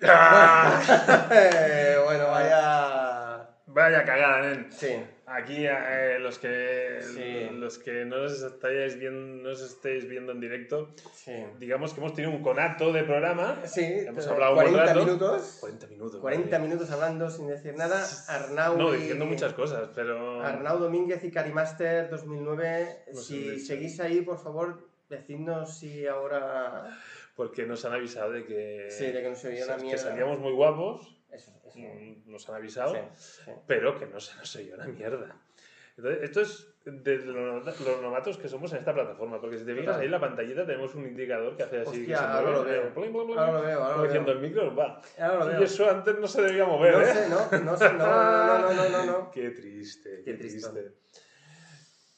Eh, bueno, vaya. Vaya cagada, nen. Sí. Aquí eh, los que Sí. los que no os estáis viendo, no os estéis viendo en directo, Sí. digamos que hemos tenido un conato de programa. Sí, Hemos hablado un buen 40 rato. minutos. 40 minutos. 40 madre mía. minutos hablando sin decir nada. Arnau. No, y- diciendo muchas cosas, pero Arnau Domínguez y Carimaster 2009. No sé si seguís ahí, por favor, decidnos si ahora. Porque nos han avisado de que, Sí, de que no se oía una que salíamos muy guapos, Eso, eso. mm, nos han avisado, Sí, sí. pero que no se nos oye una mierda. Entonces, esto es de lo, lo novatos que somos en esta plataforma, porque si te fijas ahí en la pantallita tenemos un indicador que hace así. Hostia, que se ahora lo veo. eh, pling, pling, pling, Ahora lo veo, ahora lo diciendo veo. el micro va. Ahora lo Y veo. eso antes no se debía mover, No ¿eh? sé, no, no sé, no, no, no, no, no, no. Qué triste, Qué qué, tristón. triste.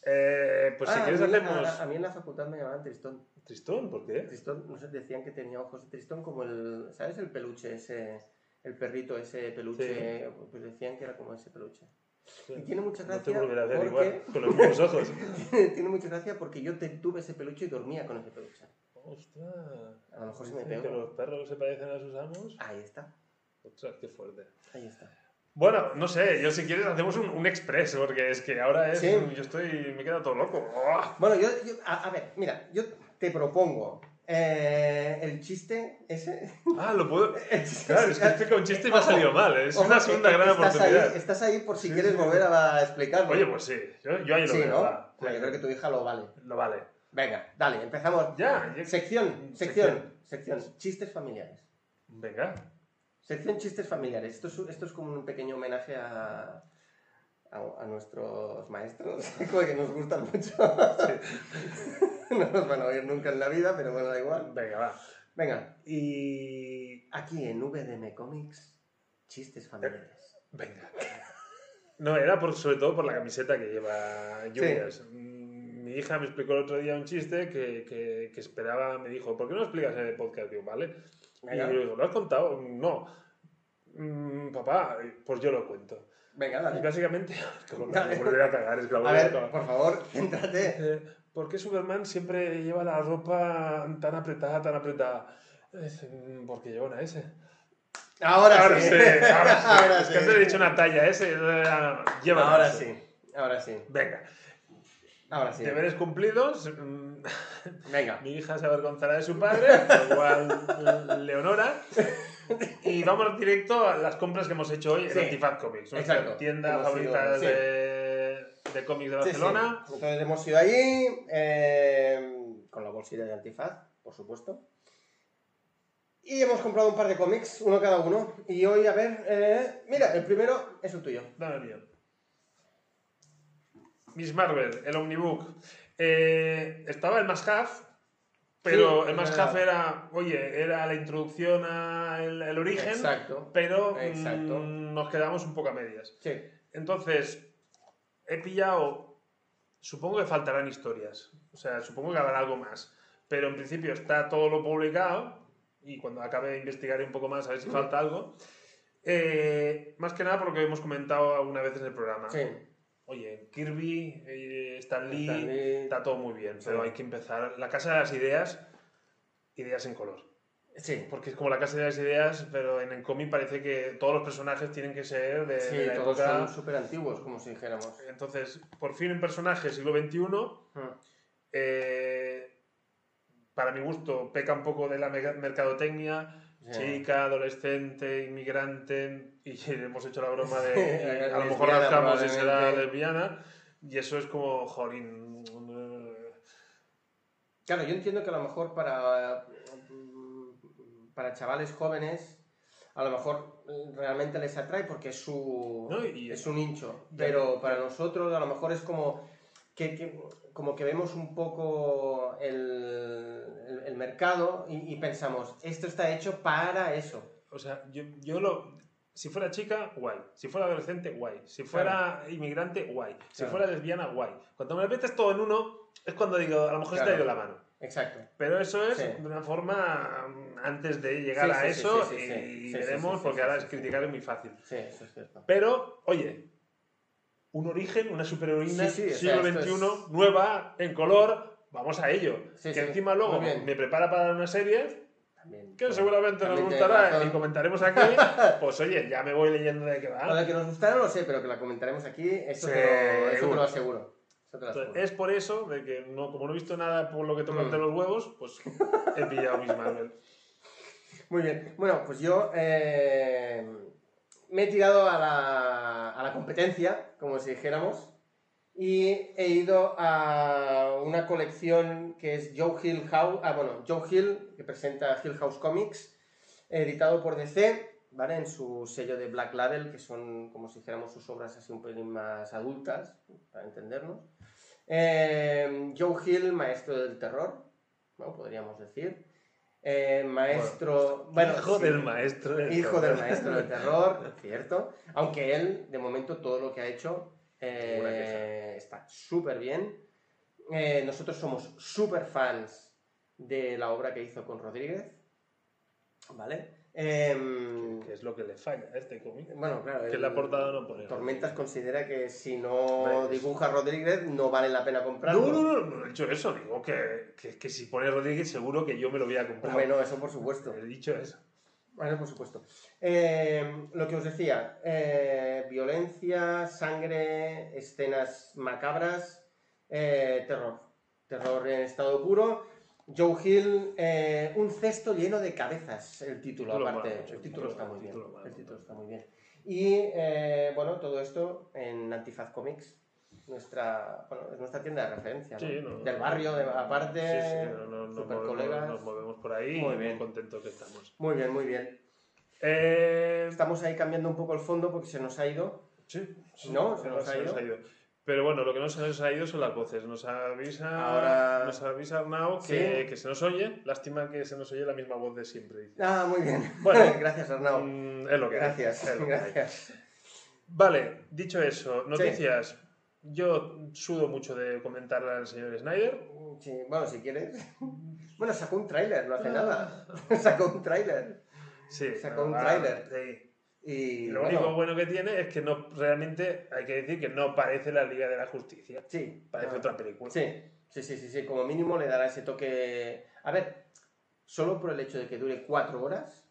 Eh, pues si Ah, quieres a, mí, a- hacemos... a, mí en la facultad me llamaban Tristón. Tristón, ¿por qué? Tristón, no sé, decían que tenía ojos de Tristón como el, ¿sabes? El peluche ese, el perrito ese peluche, pues decían que era como ese peluche. Y tiene mucha No te gracia volverá a ver porque igual, con los mismos ojos. tiene mucha gracia porque yo te- tuve ese peluche y dormía con ese peluche. Ostras. A lo mejor se me pegó. que los perros se parecen a sus amos. Ahí está, Ostras, qué fuerte. ahí está. Bueno, no sé, yo si quieres hacemos un, un express, porque es que ahora es. Sí. Yo estoy. Me he quedado todo loco. ¡Oh! Bueno, yo, yo- a, a ver, mira, yo te propongo eh, el chiste ese. Ah, lo puedo. Claro, es que he explicado un chiste y me ha salido mal. Es Ojo, una segunda gran estás oportunidad. Ahí, estás ahí por si Sí, quieres sí. volver a explicarlo. Oye, pues sí, yo, yo ahí lo sí, veo. ¿no? va. Bueno, yo creo que tu hija lo vale. Lo vale. Venga, dale, empezamos. Ya, ya- Sección, sección, sección, chistes familiares. Venga. Sección chistes familiares. Esto es, esto es como un pequeño homenaje a, a, a nuestros maestros, que nos gustan mucho. no nos van a oír nunca en la vida, pero bueno, da igual. Venga, va. Venga, Y. aquí en VDM Comics, chistes familiares. Venga. No, era por, sobre todo por la camiseta que lleva Lluvias. Mm, Mi hija me explicó el otro día un chiste que, que, que esperaba, me dijo, ¿por qué no explicas en el podcast? Digo, vale. Y Venga, yo digo, ¿lo has contado? No. "Mm, papá, pues yo lo cuento. venga Y dale. básicamente, como la Dale. volveré a cagar, es que la A ver, por favor, céntrate. Eh, ¿Por qué Superman siempre lleva la ropa tan apretada, tan apretada? Mm, porque lleva una S. Ahora, Ahora sí. sí, ahora sí. Ahora es que antes he dicho una talla S. eh, Lleva una Ahora S. sí, ahora sí, Venga, ahora sí. deberes cumplidos. Mm, Venga. Mi hija se avergonzará de su padre, lo cual Leonora. Y vamos directo a las compras que hemos hecho hoy en. Antifaz Comics, nuestra Exacto. tienda favorita sí. de, de cómics de sí. Barcelona. Entonces hemos ido allí eh, con la bolsilla de antifaz, por supuesto. Y hemos comprado un par de cómics, uno cada uno. Y hoy, a ver, eh, mira, el primero es el tuyo. Dame el mío. Miss Marvel, el Omnibook. Eh, estaba el Have, pero Sí, el verdad. Have era, oye, era la introducción al el origen, Exacto. pero mm, nos quedamos un poco a medias. Sí. Entonces, he pillado, supongo que faltarán historias, o sea, supongo que habrá algo más, pero en principio está todo lo publicado y cuando acabe de investigar un poco más a ver si falta algo. Eh, más que nada por lo que hemos comentado algunas veces en el programa. Sí. Oye, Kirby, eh, Stan Lee, Stan Lee. está todo muy bien, pero hay que empezar. La casa de las ideas, ideas en color. Sí. Porque es como la casa de las ideas, pero en el cómic parece que todos los personajes tienen que ser de, Sí, de la todos época. son súper antiguos, como si dijéramos. Entonces, por fin un personaje siglo XXI. Mm. eh, para mi gusto, peca un poco de la mercadotecnia. Chica, adolescente, inmigrante. Y hemos hecho la broma de. A lo mejor rascamos y será lesbiana. Y eso es como, jolín. eh, Claro, yo entiendo que a lo mejor para, mm, para chavales jóvenes, a lo mejor realmente les atrae porque es su, No, y- es un hincho. y- Pero para nosotros a lo mejor es como que, que- como que vemos un poco el, el- mercado y, y pensamos, esto está hecho para eso. O sea, yo, yo lo. Si fuera chica, guay. Si fuera adolescente, guay. Si fuera inmigrante, guay. Si Claro. fuera lesbiana, guay. Cuando me lo metes todo en uno, es cuando digo, a lo mejor se te ha ido la mano. Exacto. Pero eso es Sí. de una forma mm, antes de llegar Sí, a sí, eso y veremos, porque ahora es criticar es muy fácil. Sí, eso es cierto. Pero, oye, un origen, una superheroína, siglo XXI, es- nueva, en color, vamos a ello. Sí, que sí, encima luego me prepara para una serie, también. Que seguramente nos gustará razón. y comentaremos aquí. Pues oye, ya me voy leyendo de qué Lo va. de que nos gustará no lo sé, pero que la comentaremos aquí, eso, Sí, te, lo, eso te lo seguro. aseguro. Eso te lo aseguro. Entonces, es por eso de que no, como no he visto nada por lo que toca Mm. entre los huevos, pues he pillado mis Marvel. Muy bien. Bueno, pues yo eh, me he tirado a la, a la competencia, como si dijéramos, y he ido a una colección que es Joe Hill House, ah, bueno, Joe Hill, que presenta Hill House Comics, editado por DC, ¿vale? En su sello de Black Label, que son, como si dijéramos, sus obras así un pelín más adultas, para entendernos. Eh, Joe Hill, maestro del terror, ¿no? Podríamos decir. Eh, maestro... Bueno, Hijo sí. del maestro. del Hijo del maestro del terror, cierto. Aunque él, de momento, todo lo que ha hecho eh, está súper bien. Eh, nosotros somos súper fans de la obra que hizo con Rodríguez. ¿Vale? Em, Que es lo que le falla a este cómic. bueno, claro. Que la portada no pone. Tormentas considera que si no dibuja Rodríguez no vale la pena comprarlo. No, no, no, no he dicho eso. Digo que, que, que si pone Rodríguez, seguro que yo me lo voy a comprar. Hombre, no, eso por supuesto. He dicho eso. Bueno, por supuesto. Eh, lo que os decía, eh, violencia, sangre, escenas macabras, eh, terror. Terror en estado puro. Joe Hill, eh, un cesto lleno de cabezas, el título, Título aparte. el título está muy bien. título El título está muy bien. Y bueno, todo esto en Antifaz Comics, nuestra, bueno, es nuestra tienda de referencia. ¿no? Sí, no, Del barrio, de, aparte, Sí, sí, no, no, nos, super movemos, colegas. nos movemos por ahí Muy y bien. muy contentos que estamos. Muy bien, muy bien. Eh, Estamos ahí cambiando un poco el fondo porque se nos ha ido. sí, ¿No? ¿Se nos ha ido? Pero bueno, lo que no se nos ha ido son las voces. Nos avisa, Ahora- nos avisa Arnau que, Sí. que se nos oye. Lástima que se nos oye la misma voz de siempre. Ah, muy bien. Bueno. gracias, Arnau. Mm, es lo que hay, Gracias, es lo que hay. gracias. Vale, dicho eso, noticias. Yo sudo mucho de comentar al señor Snyder. Sí, bueno, si quieres. Bueno, sacó un tráiler, no hace Ah. nada. sacó un tráiler. Sí, Sacó un tráiler. sí. Y lo bueno, único bueno que tiene es que no realmente hay que decir que no parece la Liga de la Justicia. Sí. Parece ah, otra película. Sí, sí, sí, sí, sí. Como mínimo le dará ese toque. A ver, solo por el hecho de que dure cuatro horas.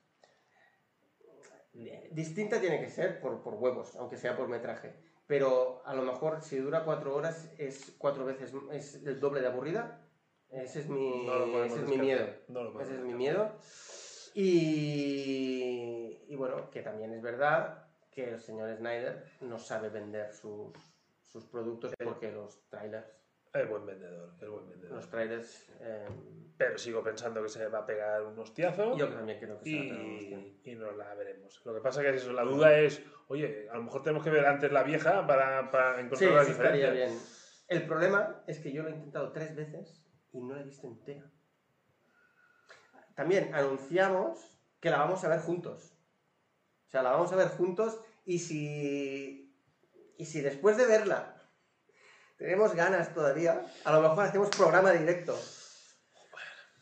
Distinta tiene que ser por, por huevos, aunque sea por metraje. Pero a lo mejor si dura cuatro horas es cuatro veces, es el doble de aburrida. Ese es mi, No ese es mi miedo. No Ese es mi miedo. Y, y bueno, que también es verdad que el señor Snyder no sabe vender sus, sus productos porque los trailers, Es buen vendedor, es buen vendedor. los trailers, eh, Pero sigo pensando que se va a pegar un hostiazo yo también creo que se va a una opción. y, y no la veremos. Lo que pasa que es eso, la duda es, oye, a lo mejor tenemos que ver antes la vieja para, para Sí, encontrar las sí estaría diferencias. bien. El problema es que yo lo he intentado tres veces y no la he visto entera. También anunciamos que la vamos a ver juntos. O sea, la vamos a ver juntos y si, y si después de verla tenemos ganas todavía, a lo mejor hacemos programa directo.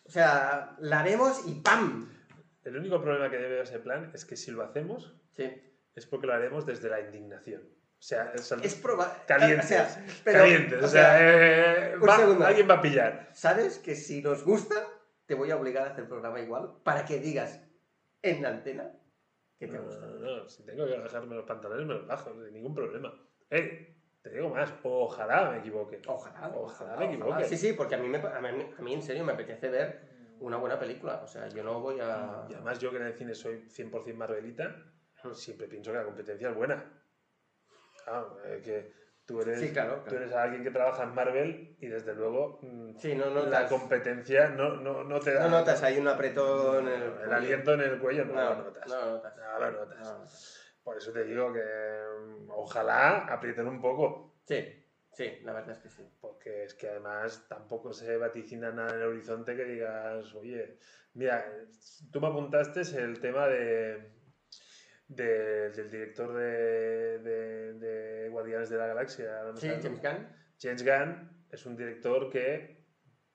O sea, la vemos y ¡pam! El único problema que debe ese plan es que si lo hacemos Sí. es porque lo haremos desde la indignación. O sea, es, probable. calientes. O sea, pero- calientes. o sea, eh, va- alguien va a pillar. ¿Sabes que si nos gusta, te voy a obligar a hacer programa igual para que digas en la antena que te No, gusta? no, no, si tengo que bajarme los pantalones, me los bajo, sin ningún problema. Eh, te digo más, ojalá me equivoque. Ojalá, Ojalá me equivoque. Sí, sí, porque a mí, me, a, mí, a mí en serio me apetece ver una buena película. O sea, yo no voy a... Y además yo que en el cine soy 100% Marvelita, siempre pienso que la competencia es buena. Claro, eh, que tú eres, Sí, claro, tú claro. eres alguien que trabaja en Marvel y desde luego mm, Sí, no la notas, competencia no, no, no te da... no notas ahí un apretón en el... el aliento en el cuello, no, No, lo notas. no lo notas. No lo notas. Por eso te digo que mm, ojalá aprieten un poco. Sí, sí, la verdad es que sí. Porque es que además tampoco se vaticina nada en el horizonte que digas, oye, mira, tú me apuntaste el tema de, de- del director de, de- de Guardianes de la Galaxia. no Sí, James Gunn. James Gunn es un director que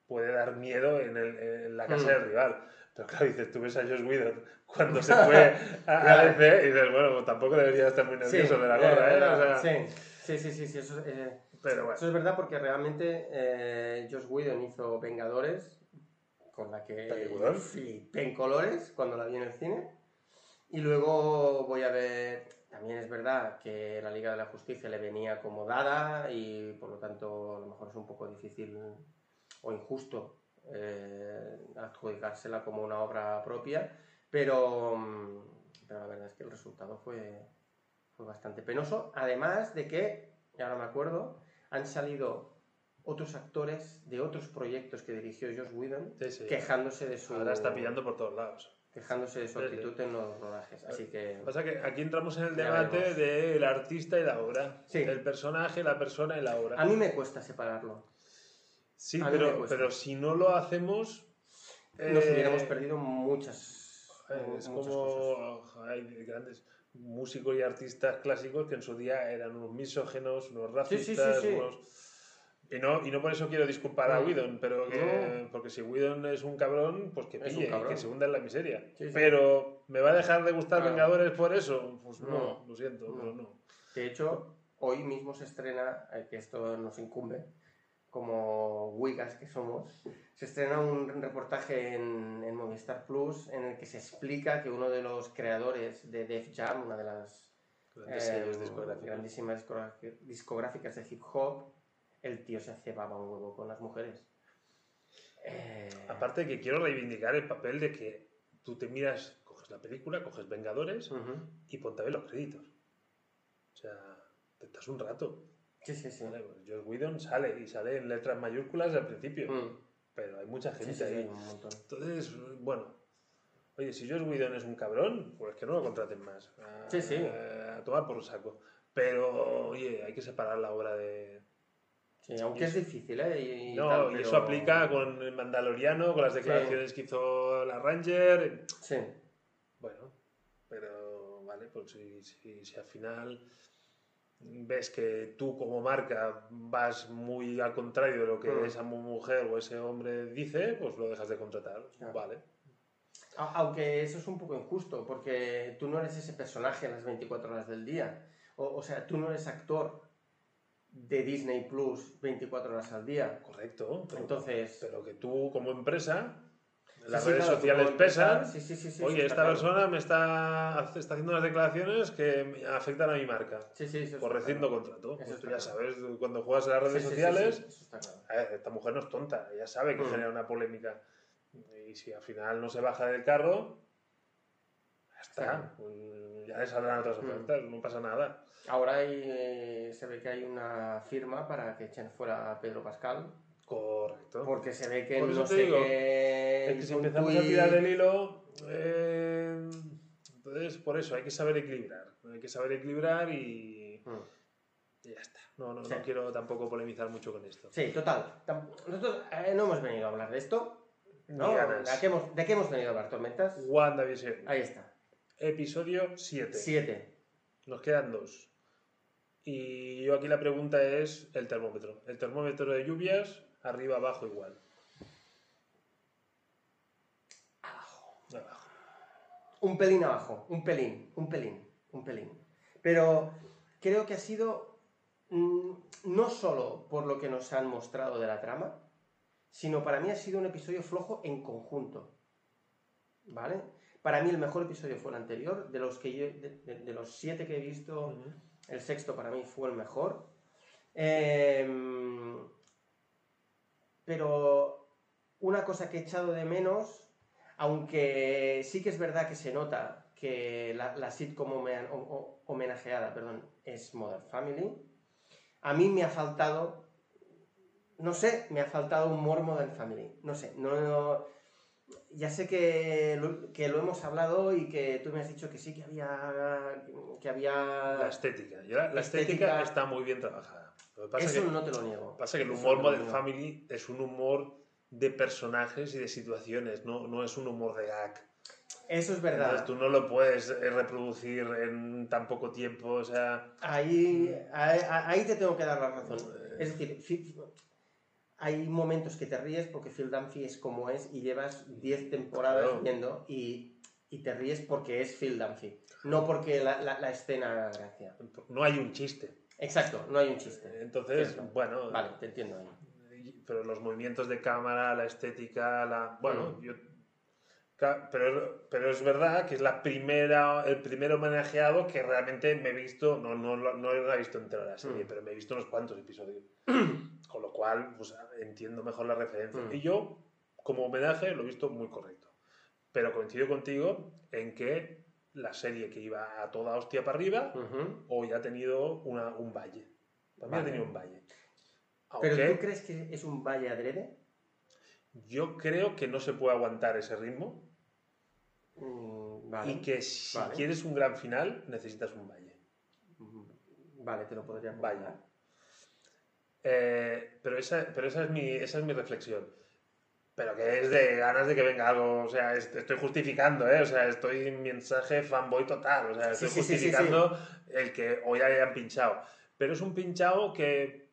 puede dar miedo en, el- en la casa Mm. del rival. Pero claro, dices, tú ves a Josh Whedon cuando se fue a, a. DC y dices, bueno, pues tampoco debería estar muy nervioso de la gorra, ¿eh? O sea, sí, sí, sí, sí, sí, eso, eh, Pero bueno. eso es verdad porque realmente eh, Josh Whedon hizo Vengadores con la que flipé en colores cuando la vi en el cine. Y luego voy a ver, también es verdad que la Liga de la Justicia le venía como dada y por lo tanto a lo mejor es un poco difícil o injusto eh, adjudicársela como una obra propia, pero, mm, pero la verdad es que el resultado fue, fue bastante penoso. Además de que, ahora me acuerdo, han salido otros actores de otros proyectos que dirigió Josh Whedon Sí, sí. quejándose de su Ahora está pillando por todos lados. quejándose de su Sí, sí. actitud en los rodajes. Así que Pasa que aquí entramos en el debate del artista y la obra. Sí. Del personaje, la persona y la obra. a mí me cuesta separarlo. Sí, pero, pero si no lo hacemos. Nos eh, hubiéramos perdido muchas, eh, Es muchas cosas. como hay grandes músicos y artistas clásicos que en su día eran unos misógenos, unos Sí, sí, sí, racistas, sí. unos... Y no, y no por eso quiero disculpar a No. Whedon, pero que, porque si Whedon es un cabrón, pues que pille, que se hunda en la miseria. Sí, sí. Pero, ¿me va a dejar de gustar Claro. Vengadores por eso? Pues no, No. lo siento, No. pero no. De hecho, hoy mismo se estrena, eh, que esto nos incumbe, como Wigas que somos, se estrena un reportaje en, en Movistar Plus en el que se explica que uno de los creadores de Def Jam, una de las eh, grandísimas discográficas de hip hop, el tío se cebaba un huevo con las mujeres. Eh, Aparte que quiero reivindicar el papel de que tú te miras, coges la película, coges Vengadores y ponte a ver los créditos. O sea, te estás un rato. Sí, sí, sí. Vale, pues Joss Whedon sale y sale en letras mayúsculas al principio, Mm. pero hay mucha gente sí, sí, ahí. un. Entonces, bueno, oye, si Joss Whedon es un cabrón, pues que no lo contraten más. A, Sí, sí. a tomar por un saco. Pero, oye, hay que separar la obra de... Sí, aunque es difícil, ¿eh? Y, no, tal, y eso aplica con el Mandaloriano, con las declaraciones que hizo la Ranger. Sí. Bueno, pero vale, pues si, si, si al final ves que tú como marca vas muy al contrario de lo que Mm. esa mu- mujer o ese hombre dice, pues lo dejas de contratar. Claro. Vale. Aunque eso es un poco injusto, porque tú no eres ese personaje las 24 horas del día. O, o sea, tú no eres actor de Disney Plus 24 horas al día. Correcto. Pero, Entonces, pero que tú como empresa, las sí, redes claro, sociales pesan. empresa- Sí, sí, sí, sí, Oye, esta claro. persona me está, está haciendo unas declaraciones que me afectan a mi marca. Sí, sí, eso Por está rescindo claro. contrato. Pues tú ya sabes, cuando juegas en las redes sociales. A ver, esta mujer no es tonta, ella sabe que Mm. genera una polémica. Y si al final no se baja del carro, ya está. Pues ya le saldrán otras Mm. ofertas, no pasa nada. Ahora hay, eh, se ve que hay una firma para que echen fuera a Pedro Pascal, Correcto. porque se ve que Por no sé digo, qué... Es que si empezamos a tirar del hilo, eh, entonces por eso hay que saber equilibrar. Hay que saber equilibrar y, Mm. y ya está. No, no, Sí. no quiero tampoco polemizar mucho con esto. Sí, total. Nosotros eh, no hemos venido a hablar de esto. ¿no? ¿De qué, hemos, ¿De qué hemos venido a hablar, Tormentas? WandaVision. Ahí está. Episodio 7. Siete. Nos quedan dos. Y yo aquí la pregunta es el termómetro. El termómetro de lluvias, arriba, abajo, igual. Abajo. Abajo. Un pelín abajo, un pelín, un pelín, un pelín. Pero creo que ha sido mm, no solo por lo que nos han mostrado de la trama, sino para mí ha sido un episodio flojo en conjunto. ¿Vale? Para mí el mejor episodio fue el anterior, de los, que yo- de, de- de los siete que he visto, el sexto para mí fue el mejor. Em, pero una cosa que he echado de menos, aunque sí que es verdad que se nota que la, la sitcom homenajeada perdón, es Modern Family, a mí me ha faltado, no sé, me ha faltado humor Modern Family. No sé, no, no- ya sé que lo, que lo hemos hablado y que tú me has dicho que sí, que había... Que había La estética. Yo la, la estética, Estética- está muy bien trabajada. Lo que pasa Eso que, no te lo niego. pasa que el humor no Modern. Family es un humor de personajes y de situaciones, no, no es un humor de gag. Eso es Entonces verdad. tú no lo puedes eh, reproducir en tan poco tiempo, o sea... Ahí, ahí, ahí te tengo que dar la razón. Es decir, hay momentos que te ríes porque Phil Dunphy es como es y llevas 10 temporadas Claro. viendo y, y te ríes porque es Phil Dunphy, no porque la, la- la escena haga gracia. No hay un chiste. Exacto, no hay un chiste. Entonces, Cierto. bueno, Vale, te entiendo ahí. pero los movimientos de cámara, la estética, la... Bueno, Mm. yo... Pero, pero es verdad que es la primera, el primer homenajeado que realmente me he visto, no, no, no he visto entera la serie, Mm. pero me he visto unos cuantos episodios. Con lo cual, pues, entiendo mejor la referencia. Mm. Y yo, como homenaje, lo he visto muy correcto. Pero coincido contigo en que la serie que iba a toda hostia para arriba, Ujú. hoy ha tenido una, un valle. Para mí ha Vale. tenido un valle. ¿Pero tú crees que es un valle adrede? yo creo que no se puede aguantar ese ritmo Mm, vale. y que si Vale. quieres un gran final necesitas un valle. Mm, Vale, te lo podría Vaya. Eh, pero esa, pero esa, es mi, esa es mi reflexión. Pero que es de ganas de que venga algo. O sea, est- estoy justificando, ¿eh? O sea, estoy en mensaje fanboy total. O sea, estoy sí, sí, sí, justificando el que hoy hayan pinchado. Pero es un pinchado que,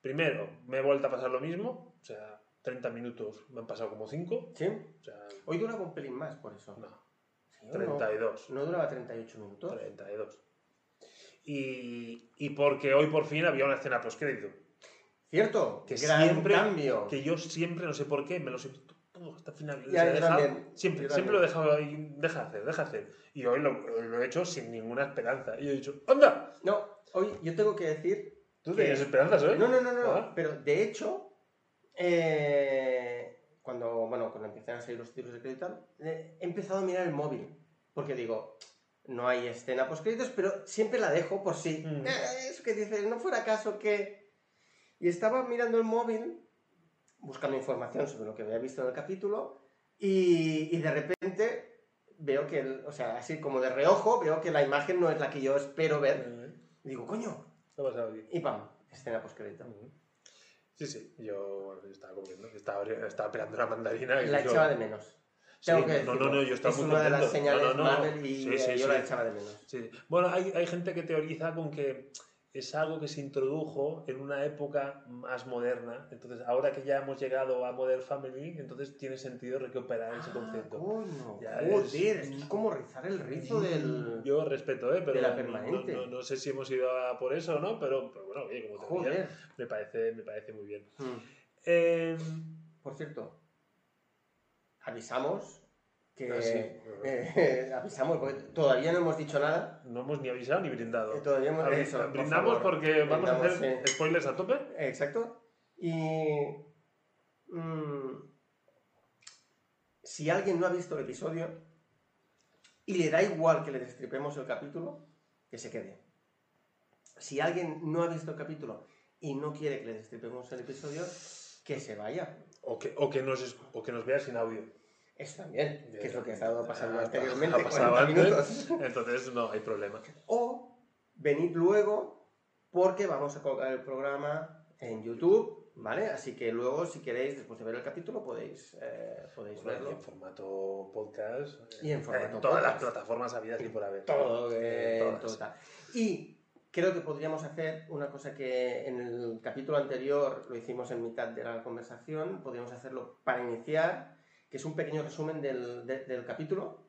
primero, me he vuelto a pasar lo mismo. O sea, 30 minutos me han pasado como 5. ¿Sí? O sea, Hoy duraba un pelín más, por eso. no, Sí, ¿o no? 32. No duraba 38 minutos. 32. Y, y porque hoy por fin había una escena postcrédito. Cierto, Que gran siempre- cambio. Que yo siempre, no sé por qué, me lo he hasta el final. También, Siempre, siempre lo he dejado ahí, deja hacer, deja hacer. Y hoy lo, lo he hecho sin ninguna esperanza. Y he dicho, ¡anda! No, hoy yo tengo que decir. ¿Tú que- tenías esperanzas hoy? No, no, no, no. Ah. Pero de hecho, eh, cuando, bueno, cuando empiezan a salir los títulos de crédito tal, eh, he empezado a mirar el móvil. Porque digo, no hay escena post créditos, pero siempre la dejo por si. Mm. eh, eso que dices, no fuera caso que. Y estaba mirando el móvil, buscando información sobre lo que había visto en el capítulo, y, y de repente veo que, el- o sea, así como de reojo, veo que la imagen no es la que yo espero ver. Eh, Y digo, coño, ¿Qué ha aquí? y pam, escena post crédito. Ujú. Sí, sí, yo bueno, yo estaba comiendo, estaba, estaba pelando una mandarina. y La digo, echaba de menos. Sí, Tengo que no, decirlo. no, no, yo estaba es muy una de las contento. señales No, no, no. Marvel y Sí, eh, sí, yo sí. la echaba de menos. Sí. Bueno, hay, hay gente que teoriza con que es algo que se introdujo en una época más moderna. Entonces, ahora que ya hemos llegado a Modern Family, entonces tiene sentido recuperar ese Ah, concepto. coño, joder, es- es como rizar el rizo del... Yo respeto, ¿eh? Pero de la no- permanente. No, no- no sé si hemos ido a por eso o no, pero, pero bueno, oye, como Joder. me parece, me parece muy bien. Hmm. Eh, Por cierto, avisamos que... Ah, sí. eh, avisamos, porque todavía no hemos dicho nada. no hemos ni avisado ni brindado. Eh, todavía hemos- Abri- eso, brindamos porque vamos a hacer sí. spoilers a tope. Exacto. Y... mm, si alguien no ha visto el episodio y le da igual que le destripemos el capítulo, que se quede. Si alguien no ha visto el capítulo y no quiere que le destripemos el episodio, que se vaya. O que, o que, nos, o que nos vea sin audio. Eso también, que es lo que ha estado pasando Ha- anteriormente. ha pasado 40 antes. minutos. Entonces no hay problema. O venid luego porque vamos a colgar el programa en YouTube, ¿vale? Así que luego, si queréis, después de ver el capítulo, podéis, eh, podéis Bueno, y verlo. en formato podcast. eh, Y en formato todas las plataformas habidas y por haber. Todo, En eh, todas. Y creo que podríamos hacer una cosa que en el capítulo anterior lo hicimos en mitad de la conversación, podríamos hacerlo para iniciar, que es un pequeño resumen del, de- del capítulo.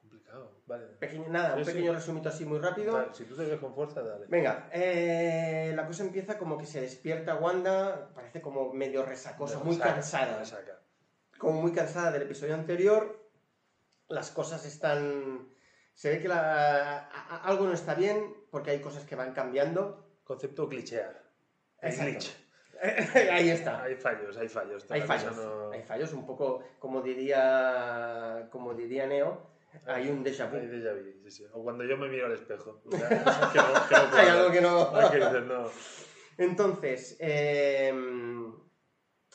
Complicado. Vale. Pequeño, nada, un Sí, sí. pequeño resumito así muy rápido. Dale, si tú te ves con fuerza, dale. Venga, eh, la cosa empieza como que se despierta Wanda, parece como medio resacosa, muy cansada. Como muy cansada del episodio anterior. Las cosas están... Se ve que la- algo no está bien porque hay cosas que van cambiando. Concepto clichear. El glitch. Ahí está. Hay fallos, hay fallos. Hay fallos. no- Hay fallos, un poco como diría, como diría Neo, hay un déjà vu. Hay déjà vu, sí, sí. O cuando yo me miro al espejo. O sea, que no, que no Hay algo que no... Hay que dices, no. Entonces, eh,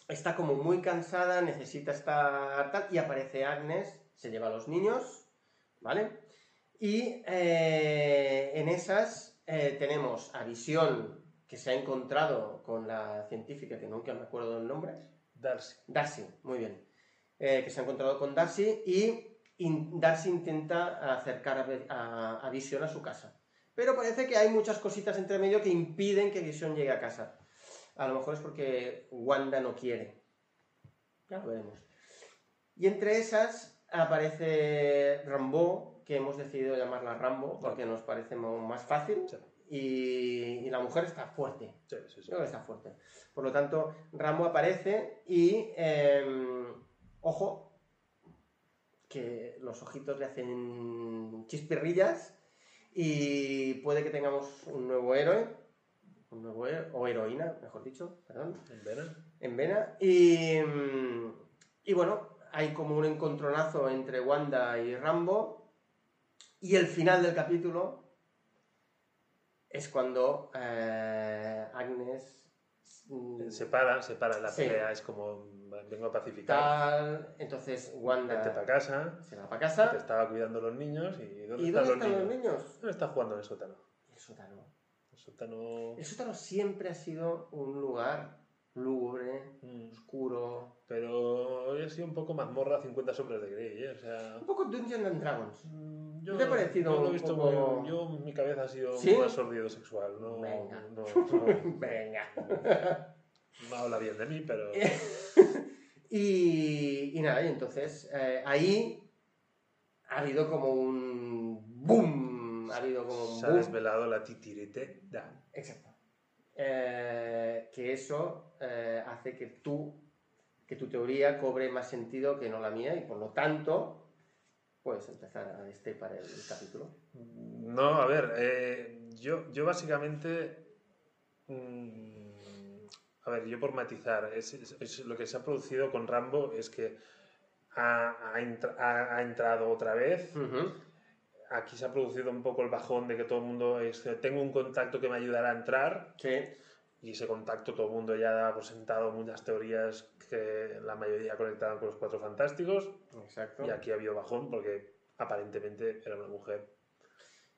está como muy cansada, necesita estar tal, y aparece Agnes, se lleva a los niños, ¿vale? Y eh, en esas eh, tenemos a Visión, que se ha encontrado con la científica, que nunca me acuerdo del nombre, Darcy. Darcy, muy bien, eh, que se ha encontrado con Darcy y in- Darcy intenta acercar a, Ve- a, a Visión a su casa. Pero parece que hay muchas cositas entre medio que impiden que Visión llegue a casa. A lo mejor es porque Wanda no quiere. Ya lo veremos. Y entre esas aparece Rambo, que hemos decidido llamarla Rambo porque nos parece más fácil. Sí. Y, y la mujer está fuerte. Sí, sí, sí. Creo que está fuerte. Por lo tanto, Rambo aparece y, em, ojo, que los ojitos le hacen chispirrillas y puede que tengamos un nuevo héroe, un nuevo héroe, o heroína, mejor dicho, perdón, En Vena. en Vena. Y, mm, y bueno, hay como un encontronazo entre Wanda y Rambo. Y el final del capítulo es cuando eh, Agnes mm, Se para, se para la Sí. pelea, es como vengo a pacificar. tal, entonces Vente Wanda para casa, se va para te casa. estaba cuidando los niños y ¿dónde ¿Y están, dónde los, están los niños? niños? ¿Dónde está jugando en el sótano? El sótano. El sótano... El sótano siempre ha sido un lugar lúgubre, Mm, oscuro, Pero hoy ha sido un poco mazmorra 50 sombras de Grey, ¿eh? O sea... un poco Dungeons and Dragons. mm, ¿No te ha parecido yo lo he visto poco- muy- yo, mi cabeza ha sido ¿Sí? más sordido sexual, no, Venga. no, no, Venga. no habla bien de mí, pero... Y, y nada, y entonces eh, ahí ha habido como un boom. Ha habido como un Se ha boom. desvelado la titirete. Da. Exacto. Eh, que eso eh, hace que tú, que tu teoría cobre más sentido que no la mía y por lo tanto puedes empezar a destapar el capítulo. No, a ver, eh, yo, yo básicamente. mm, a ver, yo por matizar, es, es- es lo que se ha producido con Rambo es que ha, ha entra- ha- ha entrado otra vez. Aquí se ha producido un poco el bajón de que todo el mundo es, tengo un contacto que me ayudará a entrar Sí, y ese contacto todo el mundo ya ha presentado muchas teorías que la mayoría conectaban con los cuatro fantásticos exacto. y aquí ha habido bajón porque aparentemente era una mujer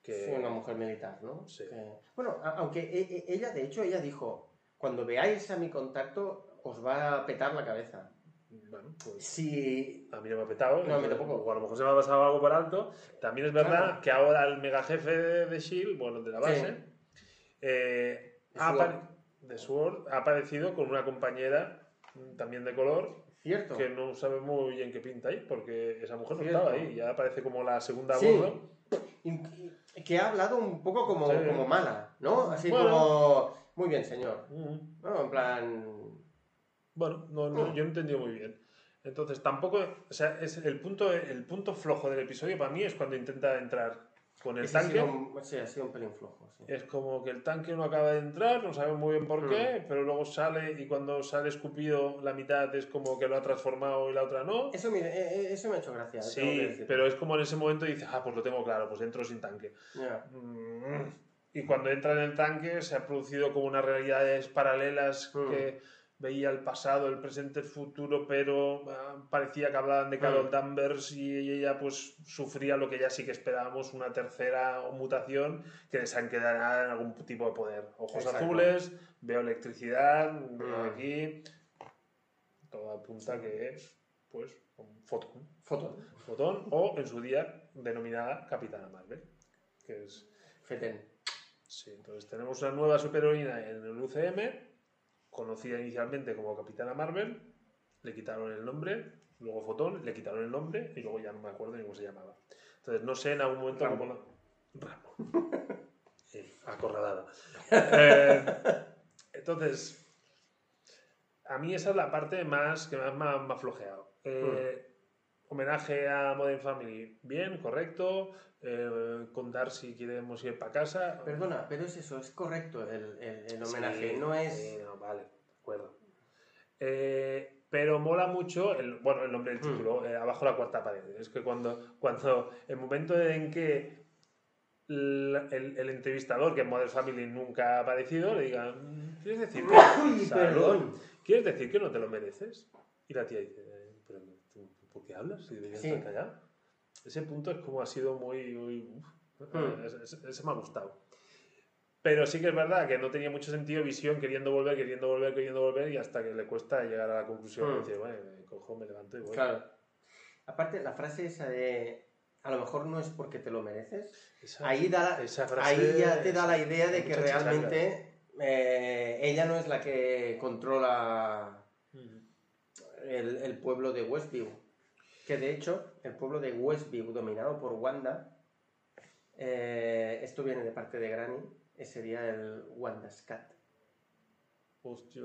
que... Sí, una mujer militar, ¿no? Sí. Que- Bueno, aunque e- e- ella, de hecho, ella dijo, cuando veáis a mi contacto, os va a petar la cabeza. Bueno, pues Si... a mí no me ha petado. No, a mí tampoco. o a lo mejor se me ha pasado algo por alto. También es verdad Claro. que ahora el mega jefe de, de S.H.I.E.L.D., bueno, de la base, Sí. eh, De ha, Sword. apare- de Sword, ha aparecido con una compañera también de color Cierto. que no sabe muy bien qué pinta ahí, porque esa mujer no estaba ahí. Ya aparece como la segunda Sí. bordo. Que ha hablado un poco como, Sí. como mala, ¿no? Así Bueno. como... Muy bien, señor. Mm. ¿No? En plan... Bueno, no, no, Mm. yo no he entendido muy bien. Entonces, tampoco, o sea, es el punto, el punto flojo del episodio para mí es cuando intenta entrar con el ese ha tanque. sido un- sí, ha sido un pelín flojo. sí. Es como que el tanque no acaba de entrar, no sabe muy bien por Mm. qué, pero luego sale y cuando sale escupido la mitad es como que lo ha transformado y la otra no. Eso, mire, eh, eh, eso me ha hecho gracia. Sí, pero es como en ese momento dices, ah, pues lo tengo claro, pues entro sin tanque. Ya. Mm. Y cuando entra en el tanque se ha producido como unas realidades paralelas Mm. que veía el pasado, el presente, el futuro, pero ah, parecía que hablaban de Carol Mm. Danvers y ella pues sufría lo que ya sí que esperábamos, una tercera mutación que desencadenara en algún tipo de poder. Ojos Exacto. azules, veo electricidad, veo Mm. aquí, todo apunta que es pues un fotón. Foto. Fotón o en su día denominada Capitana Marvel, que es Feten. Sí, entonces tenemos una nueva superheroína en el UCM, conocida inicialmente como Capitana Marvel, le quitaron el nombre, luego Fotón, le quitaron el nombre y luego ya no me acuerdo ni cómo se llamaba. Entonces no sé en algún momento Rambo. cómo la... Rambo. Eh, acorralada. Eh, entonces, a mí esa es la parte más que más me ha, flojeado. Eh, Homenaje a Modern Family, bien, correcto. Eh, con Darcy queremos ir para casa. Perdona, pero es eso, es correcto el, el- el homenaje, Sí, no es... sí, no, vale, de acuerdo. Eh, pero mola mucho, el, bueno, el nombre del Mm. título, eh, abajo la cuarta pared. Es que cuando, cuando el momento en que el, el- entrevistador, que en Modern Family nunca ha aparecido, le diga, "Mm, ¿quieres decir que. ¿quieres decir que no te lo mereces? Y la tía dice, "Eh, ¿pero tú, por qué hablas? Si deberías Sí. estar callado". Ese punto es como ha sido muy... muy uf, Mm. ese- ese- ese me ha gustado. Pero sí que es verdad que no tenía mucho sentido visión queriendo volver, queriendo volver, queriendo volver y hasta que le cuesta llegar a la conclusión Mm. y decir, bueno, me cojo, me levanto y voy. Claro. Aparte, la frase esa de a lo mejor no es porque te lo mereces, Esa, ahí, da, esa frase ahí ya te da la idea de que realmente eh, ella no es la que controla Mm. el, el pueblo de Westview. Que de hecho, el pueblo de Westview, dominado por Wanda, eh, esto viene de parte de Granny, ese sería el Wandascat. Hostia.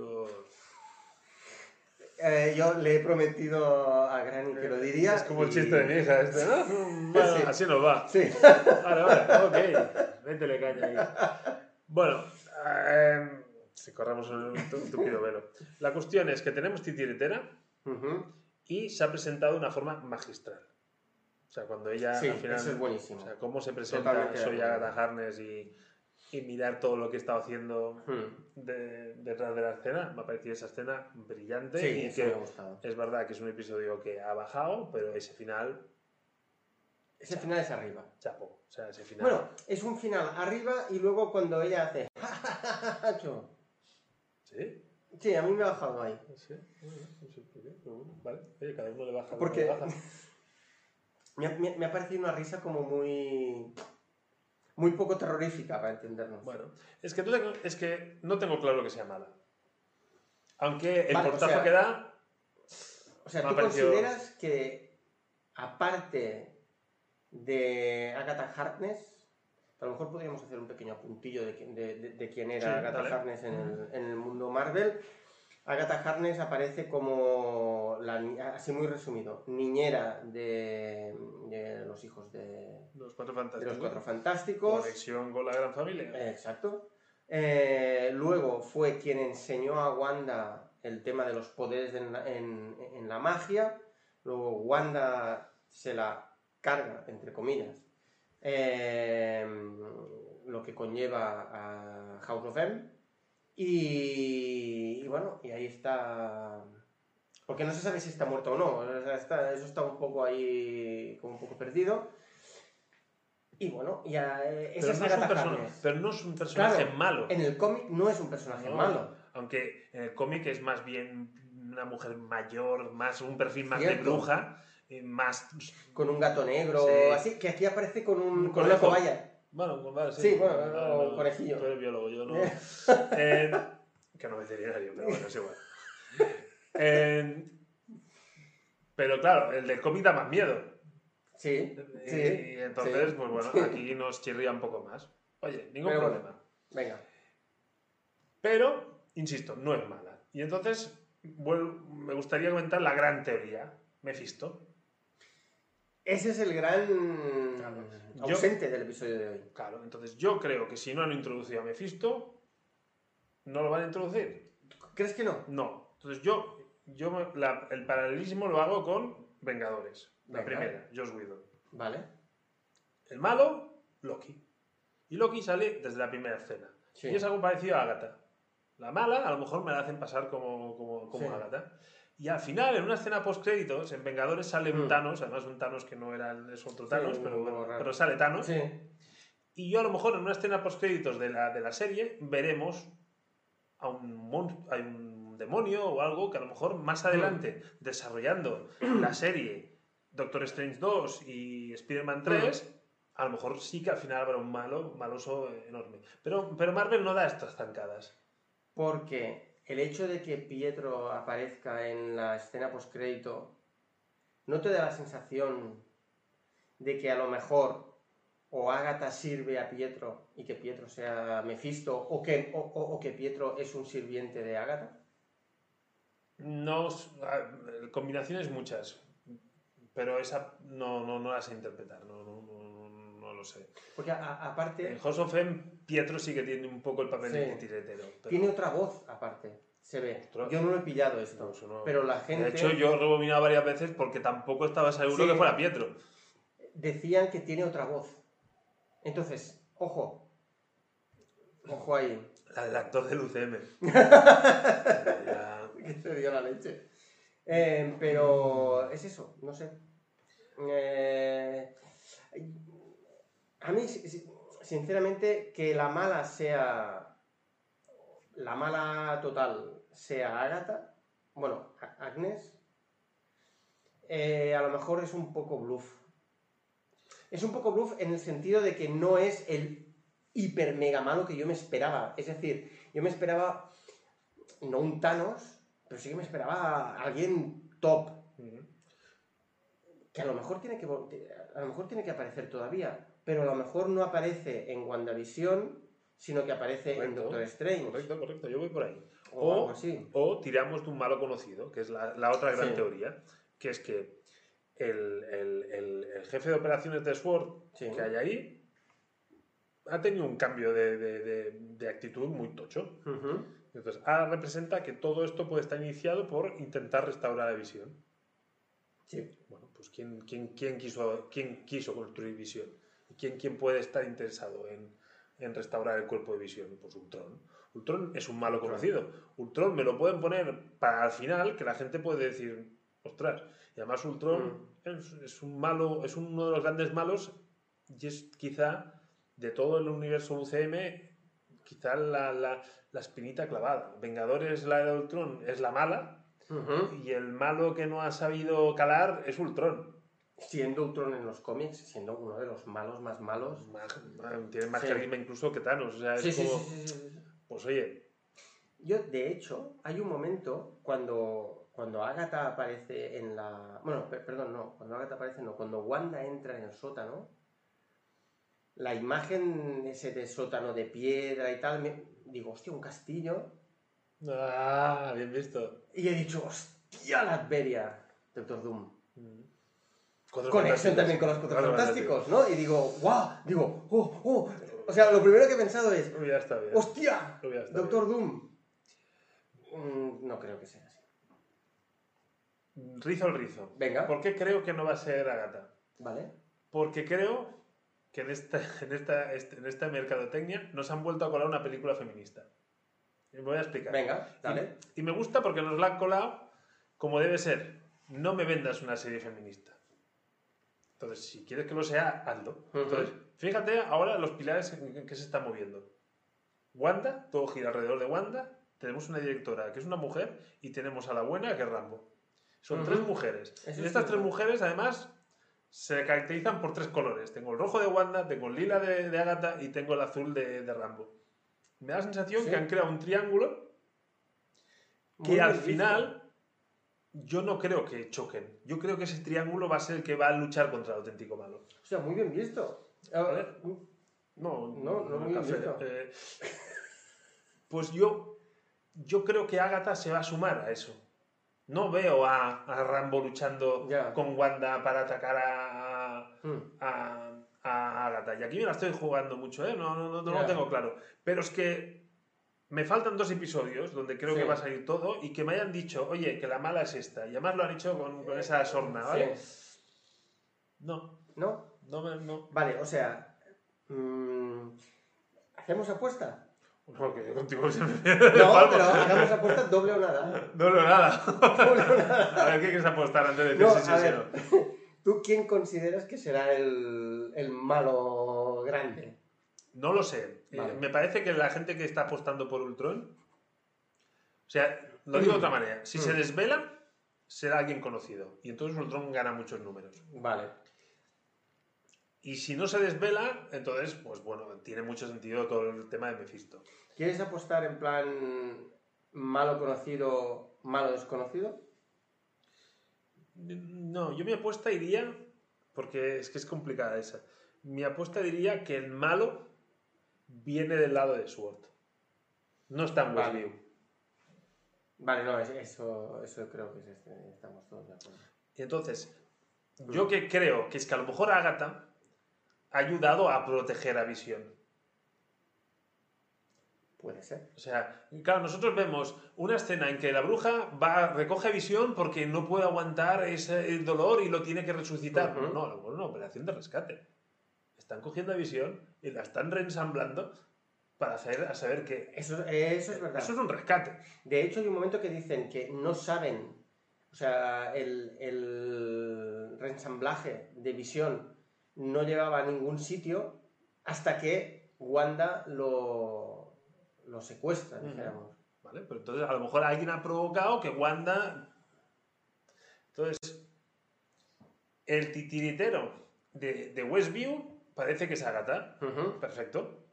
Eh, yo le he prometido a Granny que lo diría. Es como el y- chiste de mi hija este, ¿no? Bueno, Sí. así nos va. Sí. Vale, vale, ok. Métele caña ahí. Bueno, eh, si corramos un tu- un tupido velo. La cuestión es que tenemos titiritera Ujú. Y se ha presentado de una forma magistral. O sea, cuando ella Sí, al final. eso es buenísimo. O sea, cómo se presenta Soy. Agatha Harness y, y mirar todo lo que he estado haciendo Hmm. de- detrás de la escena. Me ha parecido esa escena brillante Sí, y que me ha gustado. es verdad que es un episodio que ha bajado, pero ese final, Ese final es arriba. chapo. O sea, ese final. Bueno, es un final arriba y luego cuando ella hace. ¿Sí? Sí, a mí me ha bajado ahí. Sí, no sé por qué, pero bueno, vale. Oye, cada uno le baja lo Porque- que le baja. Me ha, me- me ha parecido una risa como muy. muy poco terrorífica para entendernos. Bueno, es que, no tengo, es que no tengo claro que sea mala. Aunque el Vale, o portazo sea, que da, o sea, ¿tú parecido- consideras que aparte de Agatha Harkness, a lo mejor podríamos hacer un pequeño apuntillo de, qui- de- de- de quién era Sí, Agatha dale. Harkness en el, en el mundo Marvel? Agatha Harkness aparece como, la, así muy resumido, niñera de, los hijos de, los cuatro fantásticos. los Cuatro Fantásticos. Conexión con la gran familia. Exacto. Eh, luego fue quien enseñó a Wanda el tema de los poderes en la, en- en la magia. Luego Wanda se la carga, entre comillas, eh, lo que conlleva a House of M. Y, y bueno, y ahí está. Porque no se sabe si está muerto o no. o sea, está- eso está un poco ahí, como un poco perdido. Y bueno, ya eh, pero, no es un persona- pero no es un personaje Claro, malo. En el cómic no es un personaje No, malo. Aunque en el cómic es más bien una mujer mayor, más un perfil más de bruja, eh, más. Con un gato negro, Sí. así, que aquí aparece con, un, Un con una cobaya. Bueno, pues vale, sí. Sí, bueno, Vale, o conejillo. Tú eres biólogo, yo no. Eh, que no veterinario, pero bueno, es igual. Eh, pero claro, el del cómic da más miedo. Sí, Y, sí. y entonces, sí. pues bueno, Sí. aquí nos chirría un poco más. Oye, ningún Pero bueno. problema. Venga. Pero, insisto, no es mala. Y entonces, me gustaría comentar la gran teoría. Mephisto. Ese es el gran Claro. Yo- ausente del episodio de hoy. Claro, entonces yo creo que si no han introducido a Mephisto, no lo van a introducir. ¿Crees que no? No. Entonces yo, yo la- el paralelismo lo hago con Vengadores. La primera, Joss Whedon. Vale. El malo, Loki. Y Loki sale desde la primera escena. Sí. Y es algo parecido a Agatha. La mala, a lo mejor me la hacen pasar como, como, como Sí. Agatha. Y al final, en una escena post-créditos, en Vengadores sale un Mm. Thanos, además un Thanos que no era el, es otro Thanos, pero, bueno, pero sale Thanos. Sí. Y yo a lo mejor en una escena post-créditos de la, de la serie veremos a un, mon- a un demonio o algo que a lo mejor más Mm. adelante, desarrollando la serie Doctor Strange 2 y Spider-Man 3, a lo mejor sí que al final habrá un malo, maloso enorme. Pero, pero Marvel no da estas zancadas. Porque el hecho de que Pietro aparezca en la escena postcrédito no te da la sensación de que a lo mejor o Agatha sirve a Pietro y que Pietro sea Mephisto o que, Pietro es un sirviente de Agatha. No, combinaciones muchas, pero esa no, no, no las sé interpretar, no lo sé. Porque a- aparte En House of M, Pietro sí que tiene un poco el papel Sí. de titiretero. pero- tiene otra voz aparte, se ve. Ostras. Yo no lo he pillado esto, No, eso no. pero la gente De hecho, yo he rebobinado varias veces porque tampoco estaba seguro Sí. que fuera Pietro. decían que tiene otra voz. Entonces, ojo, ojo ahí. La del actor del UCM. Ya- que te dio la leche. Eh, pero es eso, no sé. Eh, a mí, si- si- sinceramente, que la mala sea. La mala total sea Agatha, bueno, Agnes, eh, a lo mejor es un poco bluff. Es un poco bluff en el sentido de que no es el hiper mega malo que yo me esperaba. Es decir, yo me esperaba no un Thanos, pero sí que me esperaba a alguien top, que a lo mejor tiene que a lo mejor tiene que aparecer todavía, pero a lo mejor no aparece en WandaVision sino que aparece en Correcto, Doctor Strange. Correcto, correcto, yo voy por ahí. O, O- algo así. O tiramos de un malo conocido, que es la, la otra gran Sí. teoría, que es que el, el- el- el jefe de operaciones de SWORD Sí. que hay ahí ha tenido un cambio de, de- de- de actitud muy tocho. Entonces, ahora representa que todo esto puede estar iniciado por intentar restaurar la visión. Sí. Bueno, pues ¿quién, quién, quién quiso, quién quiso construir visión? ¿Y quién, quién puede estar interesado en, en restaurar el cuerpo de visión? Pues Ultron. Ultron es un malo conocido. Ultron me lo pueden poner para al final que la gente puede decir, ostras. Y además Ultron es, es un malo, es uno de los grandes malos y es quizá de todo el universo UCM quizá la, la, la espinita clavada. Vengadores, la de Ultron, es la mala y el malo que no ha sabido calar es Ultron. Siendo Ultron en los cómics, siendo uno de los malos más malos. Tiene más Sí. carisma incluso que Thanos. O sea, es Sí, como, sí, pues oye, Yo, de hecho, hay un momento cuando, cuando Agatha aparece en la... Bueno, per- perdón, no. Cuando Agatha aparece, no. Cuando Wanda entra en el sótano, la imagen ese de sótano de piedra y tal, me- digo, hostia, un castillo. ah, bien visto. Y he dicho, hostia, la Adveria, Doctor Doom. Mm. Conexión también con los cuatro Cuatro fantásticos, ¿no? Y digo, guau, digo, oh, oh. O sea, lo primero que he pensado es, bien. hostia, Doctor Doom. Mm, no creo que sea así. Rizo el rizo. Venga, ¿Por qué creo que no va a ser Agatha? vale. Porque creo que en esta, en esta, este- en esta mercadotecnia nos han vuelto a colar una película feminista. Y me voy a explicar. Venga, dale. Y me gusta porque nos la han colado como debe ser. No me vendas una serie feminista. Entonces, si quieres que lo sea, hazlo. Entonces, fíjate ahora los pilares en que se están moviendo. Wanda, todo gira alrededor de Wanda. Tenemos una directora que es una mujer y tenemos a la buena que es Rambo. Son tres mujeres. Eso y es estas tres mujeres, además, se caracterizan por tres colores. Tengo el rojo de Wanda, tengo el lila de, de Agatha y tengo el azul de, de Rambo. Me da la sensación Sí. que han creado un triángulo que Muy al final yo no creo que choquen. Yo creo que ese triángulo va a ser el que va a luchar contra el auténtico malo. O sea, muy bien visto. A ver, ver. No, No, no muy bien visto. Eh, pues yo, yo creo que Agatha se va a sumar a eso. No veo a, a Rambo luchando con Wanda para atacar a, Mm. a, a Agatha. Y aquí me la estoy jugando mucho, ¿eh? No, no, no, no lo tengo claro. Pero es que me faltan dos episodios donde creo Sí. que va a salir todo y que me hayan dicho, oye, que la mala es esta. Y además lo han hecho con, con esa sorna, ¿vale? Sí. No, ¿No? no, no. Vale, o sea. mm, ¿Hacemos apuesta? Porque contigo se me No, pero hagamos apuesta doble o nada. No leo nada. Doble o nada. A ver, ¿qué quieres apostar antes de decir No, sí, sí, sí, no? ¿Tú quién consideras que será el, el malo grande? No lo sé. Eh, me parece que la gente que está apostando por Ultron. O sea, lo digo de otra manera. Si se Mm. desvela, será alguien conocido. Y entonces Ultron gana muchos números. Vale. Y si no se desvela, entonces, pues bueno, tiene mucho sentido todo el tema de Mephisto. ¿Quieres apostar en plan malo conocido, malo desconocido? No, yo mi apuesta iría, porque es que es complicada esa. Mi apuesta diría que el malo viene del lado de Sword. No está en Vale. Westview. Vale, no, es- eso, eso creo que es este, estamos todos de acuerdo. Y entonces, yo que creo que es que a lo mejor Agatha ha ayudado a proteger a Visión. Puede ser. O sea, claro, nosotros vemos una escena en que la bruja va, recoge a Visión porque no puede aguantar ese el dolor y lo tiene que resucitar. Ujú. No, a lo mejor una operación de rescate. Están cogiendo Visión y la están reensamblando para hacer, a saber que Eso, eso es verdad. eso es un rescate. De hecho, hay un momento que dicen que no saben, o sea, el, el reensamblaje de visión no llegaba a ningún sitio hasta que Wanda lo, lo secuestra, dijéramos. ¿Vale? Pero entonces a lo mejor alguien ha provocado que Wanda. Entonces, el titiritero de, de Westview parece que es Agatha. Perfecto.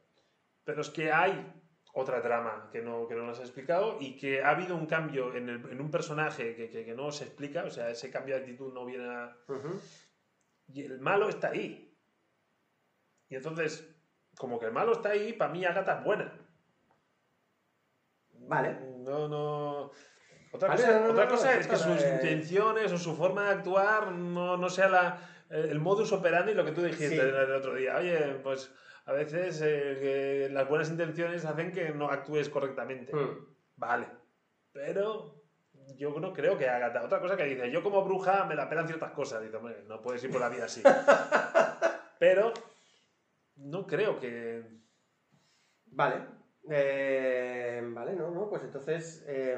Pero es que hay otra trama que no, que no nos ha explicado y que ha habido un cambio en, el- en un personaje que, que- que no se explica. O sea, ese cambio de actitud no viene a. Y el malo está ahí. Y entonces, como que el malo está ahí, para mí Agatha es buena. Vale. No, no. Otra Vale, cosa, no, no, otra no, cosa no, es que sus intenciones o su forma de actuar no, no sea la, el modus operandi, lo que tú dijiste Sí. el, otro día. Oye, pues a veces eh, las buenas intenciones hacen que no actúes correctamente. Hmm. Vale. Pero yo no creo que haga Otra cosa que dice, yo como bruja me la pelan ciertas cosas. Dice, hombre, no puedes ir por la vida así. Pero no creo que. Vale. Eh, vale, no, no, pues entonces. eh,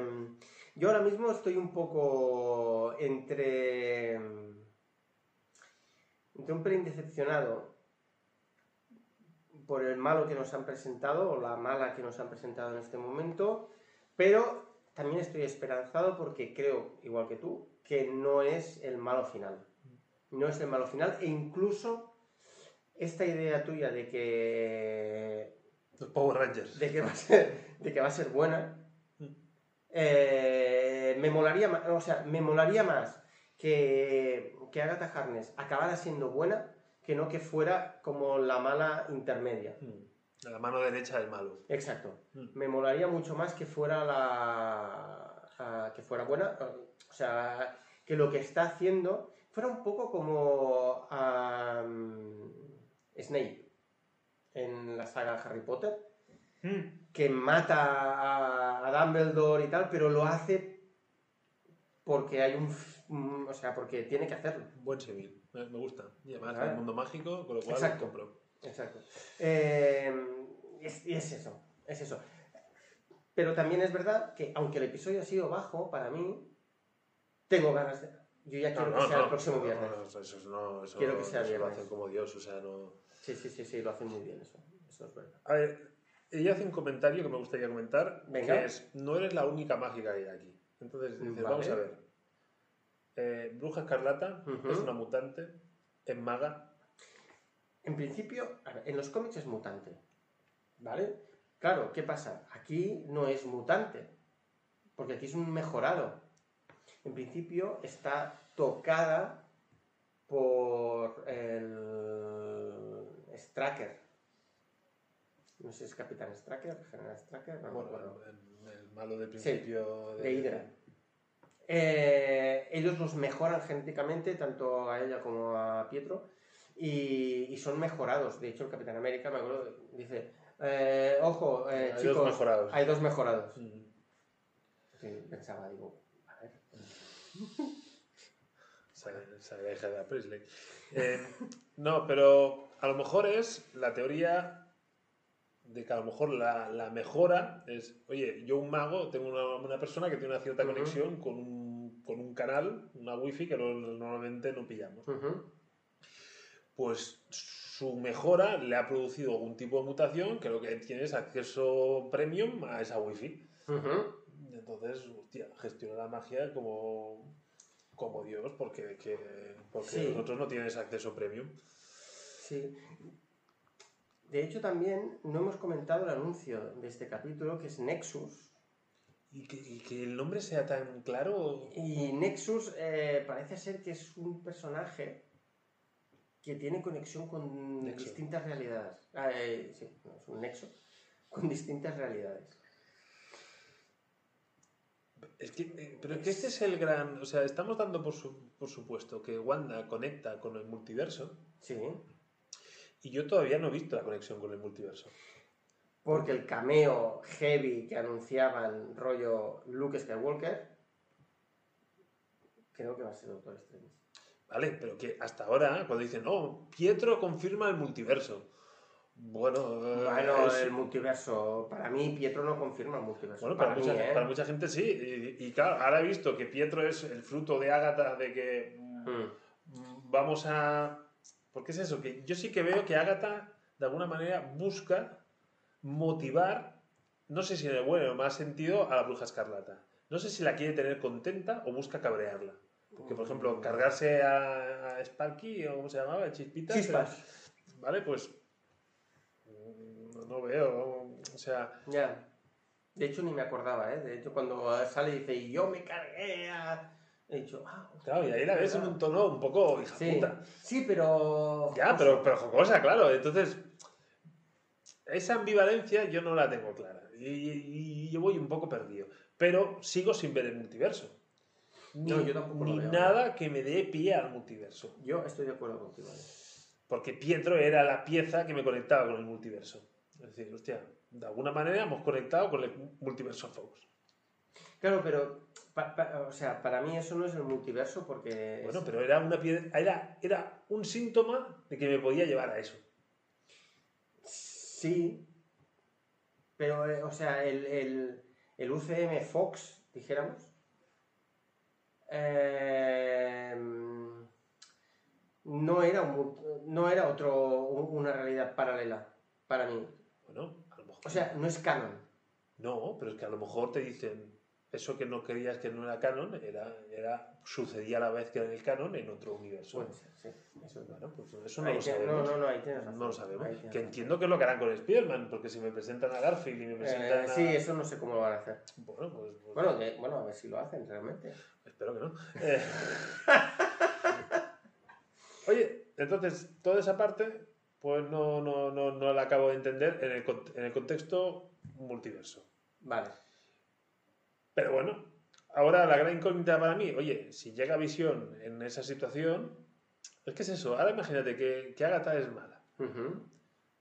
yo ahora mismo estoy un poco entre. Entre un pelín decepcionado por el malo que nos han presentado, o la mala que nos han presentado en este momento, pero también estoy esperanzado porque creo, igual que tú, que no es el malo final. No es el malo final, e incluso esta idea tuya de que Los Power Rangers. de que va a ser, de que va a ser buena, eh, me molaría más, o sea, me molaría más que, que Agatha Harkness acabara siendo buena que no que fuera como la mala intermedia. Mm. La mano derecha del malo. Exacto. Mm. Me molaría mucho más que fuera la a- que fuera buena, o sea, que lo que está haciendo fuera un poco como am, Snape en la saga Harry Potter. Mm. que mata a, a Dumbledore y tal, pero lo hace porque hay un... un- o sea, porque tiene que hacerlo. Buen civil. Me, gusta. Y además Vale. el mundo mágico, con lo cual Exacto. compro. Exacto. Eh, y es, es eso, es eso. Pero también es verdad que, aunque el episodio ha sido bajo, para mí, tengo ganas de... Yo ya quiero que sea el próximo viernes. no, eso, no, eso, Quiero que sea eso lo viernes. hacen como Dios, o sea, no... Sí, sí, sí, sí, lo hacen muy bien eso. Eso es verdad. A ver, ella hace un comentario que me gustaría comentar, Venga. que es, no eres la única mágica que hay aquí. Entonces, dices, Vale. vamos a ver. Eh, Bruja Escarlata es una mutante, es maga. En principio, en los cómics es mutante, ¿vale? Claro, ¿qué pasa? Aquí no es mutante, porque aquí es un mejorado. En principio está tocada por el Stracker. No sé si es Capitán Stracker, General Stracker, no Bueno, el, el malo del principio de Hydra. Eh, ellos los mejoran genéticamente, tanto a ella como a Pietro, y, y son mejorados. De hecho, el Capitán América, me acuerdo, dice, eh, ojo, eh, Hay chicos, dos mejorados. hay dos mejorados. Mm. Sí, pensaba, digo, a ver. Presley. Eh, no, pero a lo mejor es la teoría de que a lo mejor la, la mejora es, oye, yo un mago, tengo una, una persona que tiene una cierta conexión con un, con un canal, una wifi que no- normalmente no pillamos. Pues su mejora le ha producido algún tipo de mutación que lo que tiene es acceso premium a esa wifi. Ujú. Entonces, hostia, gestiona la magia como, como Dios, porque, que- porque Sí. los otros no tienen ese acceso premium. Sí. De hecho, también no hemos comentado el anuncio de este capítulo, que es Nexus. Y que, y que el nombre sea tan claro. Y Nexus eh, parece ser que es un personaje que tiene conexión con Nexo. distintas realidades. Ah, eh, sí, no, es un nexo con distintas realidades. Es que, eh, pero es que este es el gran. O sea, estamos dando por, su- por supuesto que Wanda conecta con el multiverso. Sí, Y yo todavía no he visto la conexión con el multiverso. Porque el cameo heavy que anunciaban rollo Luke Skywalker, creo que va a ser Doctor Strange. ¿Vale? Pero que hasta ahora, cuando dicen, no, Pietro confirma el multiverso. Bueno, eh, Bueno, es- el multiverso, para mí Pietro no confirma el multiverso. Bueno, para, para, mucha, mí, ¿eh? para mucha gente sí. Y, y claro, ahora he visto que Pietro es el fruto de Ágata, de que mm, vamos a... Porque es eso, que yo sí que veo que Ágata, de alguna manera, busca motivar, no sé si en el bueno o más sentido, a la bruja escarlata. No sé si la quiere tener contenta o busca cabrearla. Porque, por ejemplo, cargarse a, a Sparky, o ¿cómo se llamaba? Chispitas. Chispas. Vale, pues... No, no veo. O sea, Ya. De hecho, ni me acordaba, ¿eh? De hecho, cuando sale y dice, y yo me cargué a... He dicho, ah, Claro, y ahí la ves en un tono un poco hija Sí, puta. sí, pero... Ya, pero, pero jocosa, claro. Entonces, esa ambivalencia yo no la tengo clara. Y, y yo voy un poco perdido. Pero sigo sin ver el multiverso. Ni, No, yo tampoco lo ni nada que me dé pie al multiverso. Yo estoy de acuerdo contigo. ¿eh? Porque Pietro era la pieza que me conectaba con el multiverso. Es decir, hostia, de alguna manera hemos conectado con el multiverso Fox. Claro, pero, pa- pa- o sea, para mí eso no es el multiverso porque... es- Bueno, pero era, una pie- era, era un síntoma de que me podía llevar a eso. Sí, pero, eh, o sea, el, el, el UCM Fox, dijéramos, eh, no, era un, no era otro, un- una realidad paralela para mí. Bueno, a lo mejor. O sea, no es canon. no, pero es que a lo mejor te dicen eso que no creías que no era canon, era, era, sucedía a la vez que era el canon en otro universo. Ser, sí. Eso. Bueno, pues eso no lo sabemos. no, no, no, ahí tienes razón. No lo sabemos. Ahí tienes Que entiendo que es lo que harán con Spider-Man, porque si me presentan a Garfield y me presentan Eh, a... sí, eso no sé cómo lo van a hacer. Bueno, pues, pues- Bueno, de- bueno, a ver si lo hacen realmente. espero que no. Eh, Oye, entonces, toda esa parte, pues no, no, no, no la acabo de entender en el, en el contexto multiverso. Vale. Pero bueno, ahora la gran incógnita para mí, oye, si llega Visión en esa situación, es que es eso, ahora imagínate que, que Agatha es mala. Ujú.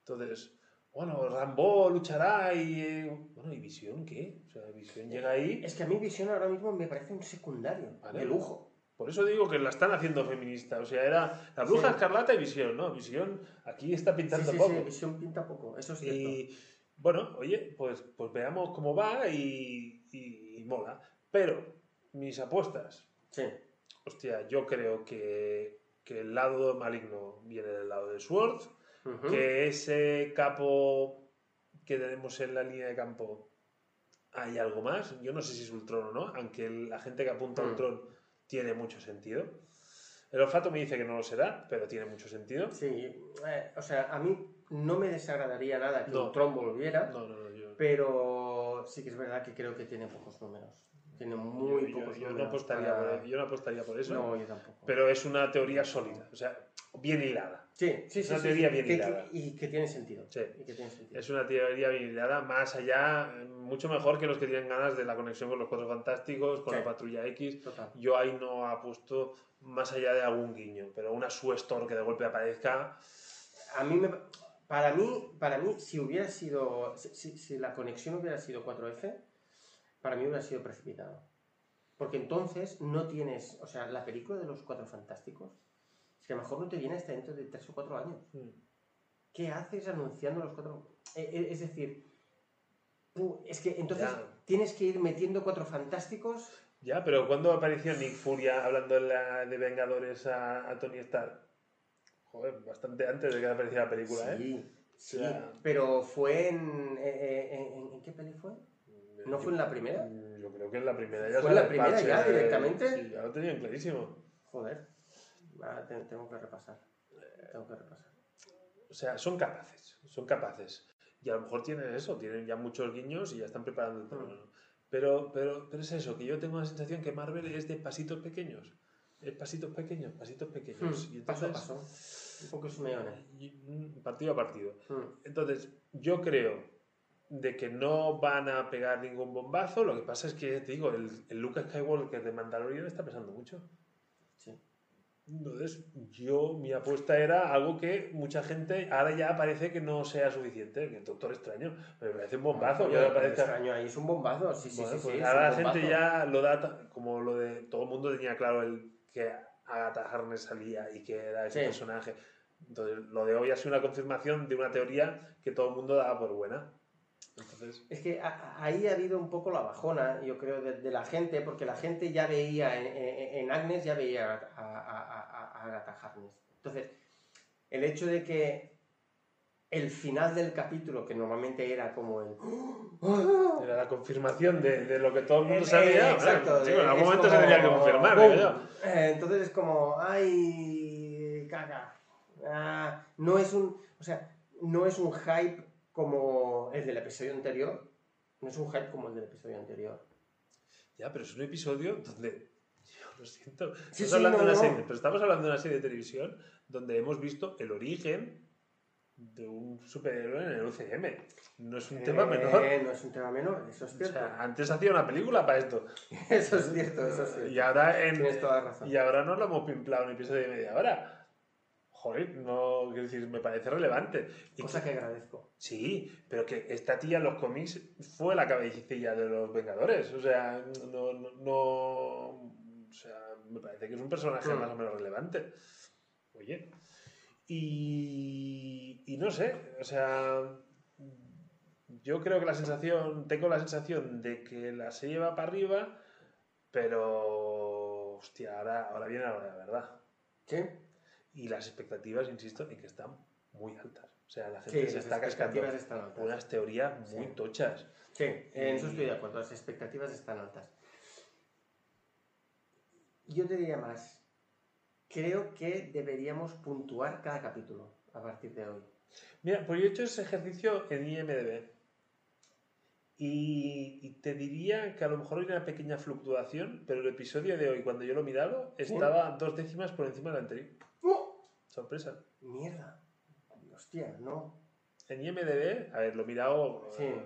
Entonces, bueno, Rambo luchará y... eh, Bueno, ¿y Visión qué? O sea, Visión llega ahí... Es que a mí Visión ahora mismo me parece un secundario, Vale. de lujo. Por eso digo que la están haciendo feminista. O sea, era la bruja Sí. escarlata y Visión, ¿no? Visión aquí está Sí, pintando sí, poco. sí, Visión pinta poco, eso es cierto. Y bueno, oye, pues, pues veamos cómo va y, y- y mola. Pero mis apuestas, Sí. hostia, yo creo que, que el lado maligno viene del lado de Sword, que ese capo que tenemos en la línea de campo hay algo más. Yo no sé si es Ultron o no, aunque la gente que apunta a Mm. Ultron tiene mucho sentido. El olfato me dice que no lo será, pero tiene mucho sentido. Sí, eh, o sea, a mí no me desagradaría nada que No. Volviera, no, no, yo, pero sí que es verdad que creo que tiene pocos números. Tiene muy yo- pocos yo no números. apostaría para- por, yo no apostaría por eso. No, yo tampoco. Pero es una teoría sólida, o sea, bien hilada. sí, sí, es sí. una sí, teoría sí, bien que- hilada. que- y que tiene sentido. Sí. Y que tiene sentido. Es una teoría bien hilada, más allá, mucho mejor que los que tienen ganas de la conexión con los Cuatro Fantásticos, con la Patrulla X. Total. Yo ahí no apuesto más allá de algún guiño, pero una Sue Storm que de golpe aparezca, A mí me, para mí, para mí, si hubiera sido, si, la conexión hubiera sido 4F, para mí hubiera sido precipitado. Porque entonces no tienes, o sea, la película de los Cuatro Fantásticos, es que a lo mejor no te viene hasta dentro de 3 o 4 años. mm, ¿Qué haces anunciando los cuatro? Eh, eh, es decir, es que entonces Ya. tienes que ir metiendo Cuatro Fantásticos. ya, pero cuando apareció Nick Furia hablando la- de Vengadores a, a Tony Stark? Joder, bastante antes de que apareciera la película, ¿eh? Sí, sí, O sea- pero fue en, eh, eh, en- ¿en qué peli fue? ¿No fue en la primera? Mm, Yo creo que en la primera ya ¿Fue en la primera parche ya, directamente? Sí, ya lo tenían clarísimo. Joder, Ah, te- tengo que repasar. Tengo que repasar. O sea, son capaces, son capaces. Y a lo mejor tienen eso, tienen ya muchos guiños y ya están preparando el terreno. Pero, pero, pero es eso, que yo tengo la sensación que Marvel es de pasitos pequeños. Es pasitos pequeños, pasitos pequeños. y Hmm, paso a paso. Un poco Simeone. partido a partido. Hmm. Entonces, yo creo de que no van a pegar ningún bombazo. Lo que pasa es que, te digo, el, el Luke Skywalker de Mandalorian está pesando mucho. Sí. Entonces, yo, mi apuesta era algo que mucha gente, ahora ya parece que no sea suficiente, que el Doctor Extraño, me parece un bombazo. Ahora el parezca- extraño ahí es un bombazo. Sí, sí, Bueno, sí. pues sí, ahora la gente ya lo da como lo de todo el mundo tenía claro el que Agatha Harkness salía y que era ese Sí. personaje. Entonces, lo de hoy ha sido una confirmación de una teoría que todo el mundo daba por buena. Entonces, Es que a- ahí ha habido un poco la bajona, yo creo, de, de la gente, porque la gente ya veía en, en- en Agnes, ya veía a, a, a- a- a Agatha Harkness. Entonces, el hecho de que el final del capítulo, que normalmente era como el... era la confirmación de, de lo que todo el mundo Eh, sabía. eh, exacto. En algún momento se tenía que confirmar. ¡Bum! digo yo. Eh, Entonces es como, ay, caca. Ah, no es un, o sea, no es un hype como el del episodio anterior. No es un hype como el del episodio anterior. Ya, pero es un episodio donde. Yo lo siento. Sí, Estamos sí, hablando no, de una no. serie, pero estamos hablando de una serie de televisión donde hemos visto el origen de un superhéroe en el UCM. No es un Eh, tema menor. No es un tema menor, eso es O cierto. sea, antes hacía una película para esto. Eso es cierto, eso es cierto. Y ahora, en, Tienes toda razón. y ahora no lo hemos pimplado un episodio de media hora. Joder, no, quiero decir, me parece relevante. Y Cosa que- que agradezco. Sí, pero que esta tía en los cómics fue la cabecilla de los Vengadores. O sea, no, no, no- o sea, me parece que es un personaje Mm. más o menos relevante. Oye. Y, y no sé, o sea, yo creo que la sensación, tengo la sensación de que la serie va para arriba, pero, hostia, ahora, ahora viene la hora de verdad. ¿Sí? Y las expectativas, insisto, en que están muy altas. O sea, la Sí, gente se está cascando unas teorías muy Sí. tochas. Sí, en eso estoy de acuerdo, las expectativas están altas. Yo te diría más, creo que deberíamos puntuar cada capítulo a partir de hoy. Mira, pues yo he hecho ese ejercicio en IMDB. Y, y te diría que a lo mejor hay una pequeña fluctuación, pero el episodio de hoy, cuando yo lo he mirado, estaba dos décimas por encima del anterior. ¡Oh! Sorpresa. Mierda. Hostia, no. En IMDB, a ver, lo he mirado Sí. eh,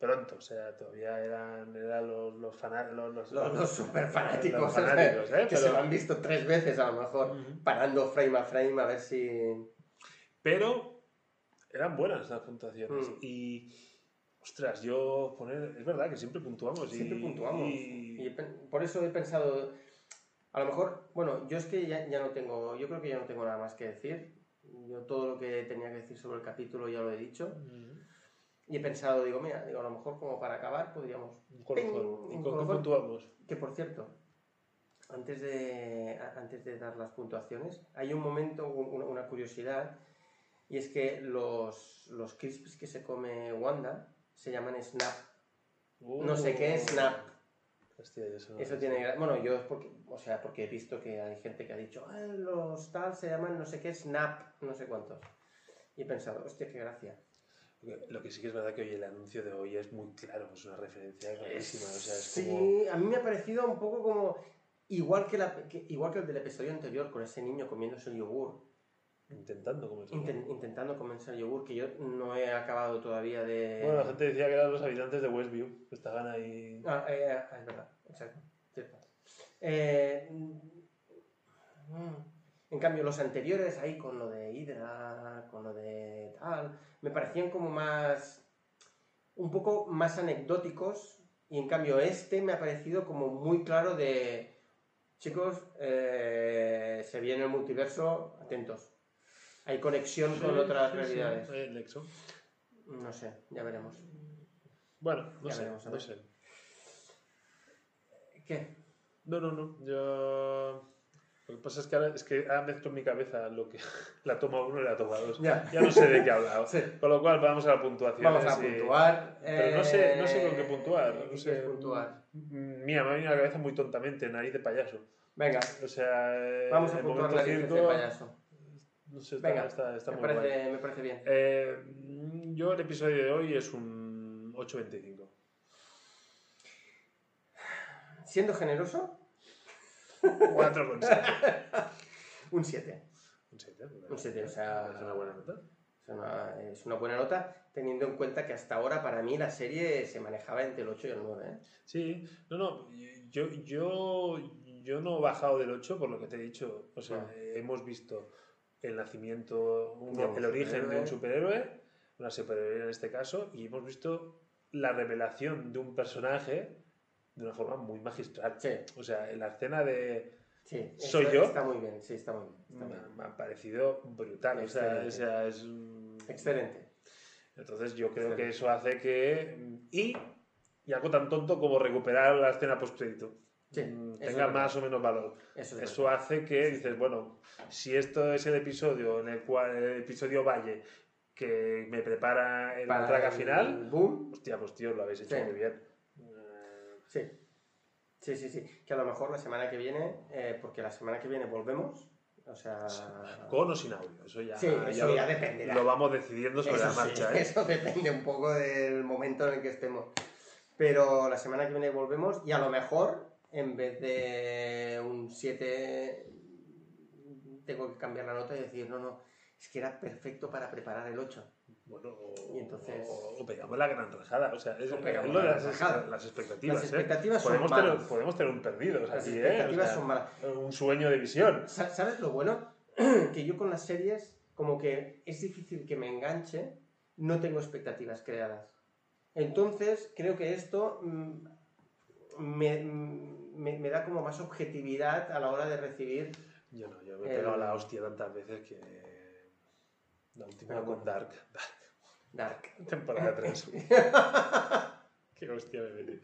pronto, o sea, todavía eran, eran los, los, los, los, Los, super fanáticos, los fanáticos, ¿eh? que Pero- se lo han visto tres veces a lo mejor, Ujú. parando frame a frame a ver si... Pero eran buenas las puntuaciones. Mm. Y, ostras, yo poner. Es verdad que siempre puntuamos. y- Siempre puntuamos. y- Y por eso he pensado, a lo mejor, bueno, yo es que ya, ya no tengo, yo creo que ya no tengo nada más que decir. Yo todo lo que tenía que decir sobre el capítulo ya lo he dicho. Mm. Y he pensado, digo, mira, digo, a lo mejor como para acabar podríamos... Un colofón. ¡Ping! ¿Y Un con qué colofón. puntuamos? Que por cierto, antes de, antes de dar las puntuaciones, hay un momento, un- una, curiosidad, y es que los, los crisps que se come Wanda se llaman Snap. No sé qué es Snap. Hostia, eso, Eso tiene Bueno, yo es porque, o sea, porque he visto que hay gente que ha dicho, "Ah, los tal se llaman no sé qué, Snap, no sé cuántos. Y he pensado, hostia, qué gracia. Lo que sí que es verdad que hoy el anuncio de hoy es muy claro, es una referencia clarísima. O sea, es sí, como. a mí me ha parecido un poco como. Igual que, la, que- igual que el del episodio anterior, con ese niño comiéndose el yogur, Intentando como inten- intentando comerse el yogur, que yo no he acabado todavía de. Bueno, la gente decía que eran los habitantes de Westview, que estaban ahí. Ah, eh, ah, es verdad, exacto. cierto. Eh, mm, en cambio, los anteriores, ahí con lo de Hydra, con lo de tal, me parecían como más. un poco más anecdóticos. Y en cambio, este me ha parecido como muy claro de. Chicos, eh, se viene el multiverso, atentos. Hay conexión con otras sí, sí, realidades. el Nexo. No sé, ya veremos. Bueno, no Ya sé, veremos, no sé. ¿Qué? No, no, no. Yo. Lo que pasa es que ahora, es que ahora mezclo en mi cabeza lo que la toma uno y la toma dos. Ya. Ya no sé de qué he hablado. Sí. Con lo cual, vamos a la puntuación. Vamos a puntuar. Pero no sé, no sé eh, con qué puntuar. ¿qué No sé, puntuar? mm, Mira, me ha venido a la cabeza muy tontamente, nariz de payaso. Venga, O sea, eh, vamos a puntuar licencia circo, de payaso. No sé, está, Venga, está, está me, muy guay. parece, me parece bien. Eh, yo el episodio de hoy es un 8.25. Siendo generoso, 4,7. un 7. Un 7. Un 7, o sea, Es una buena nota. Es una, es una buena nota, teniendo en cuenta que hasta ahora para mí la serie se manejaba entre el 8 y el 9. ¿eh? Sí, no, no, yo, yo, yo no he bajado del 8 por lo que te he dicho. O sea, eh, hemos visto el nacimiento, un- el origen de un superhéroe. superhéroe, una superhéroe en este caso, y hemos visto la revelación de un personaje de una forma muy magistral. Sí, O sea, en la escena de... sí. ¿Soy yo? Está muy bien, sí, está muy bien. está Me, bien. me ha parecido brutal. O sea, Excelente. o sea, es... un- Excelente. Entonces yo creo que eso hace que... Y, y algo tan tonto como recuperar la escena post-crédito. Sí, mm, tenga más o menos valor. Eso es Eso hace que dices, bueno, si esto es el episodio en el cual el episodio Valle que me prepara el Para traga el final, Boom, hostia, pues tío, lo habéis hecho Sí. muy bien. Sí. Sí, sí, sí. Que a lo mejor la semana que viene, eh, porque la semana que viene volvemos, o sea... Con o sin audio, eso ya, Sí, eso ya dependerá. lo vamos decidiendo sobre Eso la sí, marcha. ¿eh? Eso depende un poco del momento en el que estemos. Pero la semana que viene volvemos y a lo mejor, en vez de un 7, tengo que cambiar la nota y decir, no, no, es que era perfecto para preparar el 8. Bueno, o, Y entonces- o- o pegamos la gran rajada. O sea, es, O pegamos la las, gran rajada. las expectativas. Las ¿eh? expectativas son podemos, tener, malas. podemos tener un perdido. Las aquí, ¿eh? expectativas O sea, son malas. Un sueño de visión. Sa- ¿Sabes lo bueno? que yo con las series, como que es difícil que me enganche, no tengo expectativas creadas. Entonces, creo que esto mm, me, me- me da como más objetividad a la hora de recibir. Yo no, yo me he El- pegado la hostia tantas veces que. La última Pero con Dark. Dark. Temporada 3. Qué hostia me metí.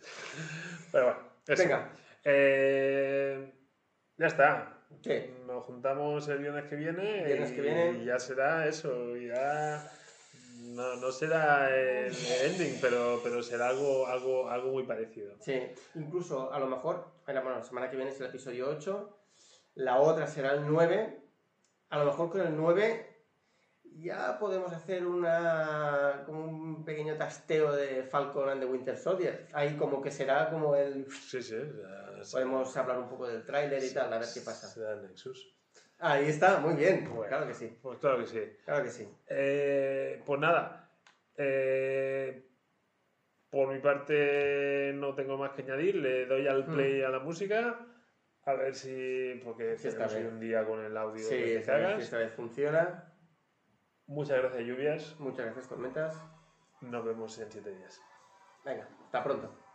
Pero bueno, eso. Venga. Eh, ya está. Sí. Nos juntamos el viernes que viene. Viernes y, que viene. y ya será eso. Ya. No, no será el ending, pero, pero será algo, algo, algo muy parecido. Sí, incluso a lo mejor, bueno, la semana que viene es el episodio 8, la otra será el 9, a lo mejor con el 9 ya podemos hacer una, como un pequeño tasteo de Falcon and the Winter Soldier, ahí como que será como el... Sí, sí. Podemos hablar un poco del tráiler y tal, a ver qué pasa. Será el Nexus. Ahí está, muy bien, Bueno. claro que sí, Pues claro que sí. claro que sí. Eh, pues nada. eh, por mi parte no tengo más que añadir. Le doy al Hmm. play a la música. A ver si. Porque Sí, hoy bien. un día con el audio Sí, que hagas. esta vez funciona. Muchas gracias, lluvias. Muchas gracias, tormentas. Nos vemos en siete días. Venga, hasta pronto.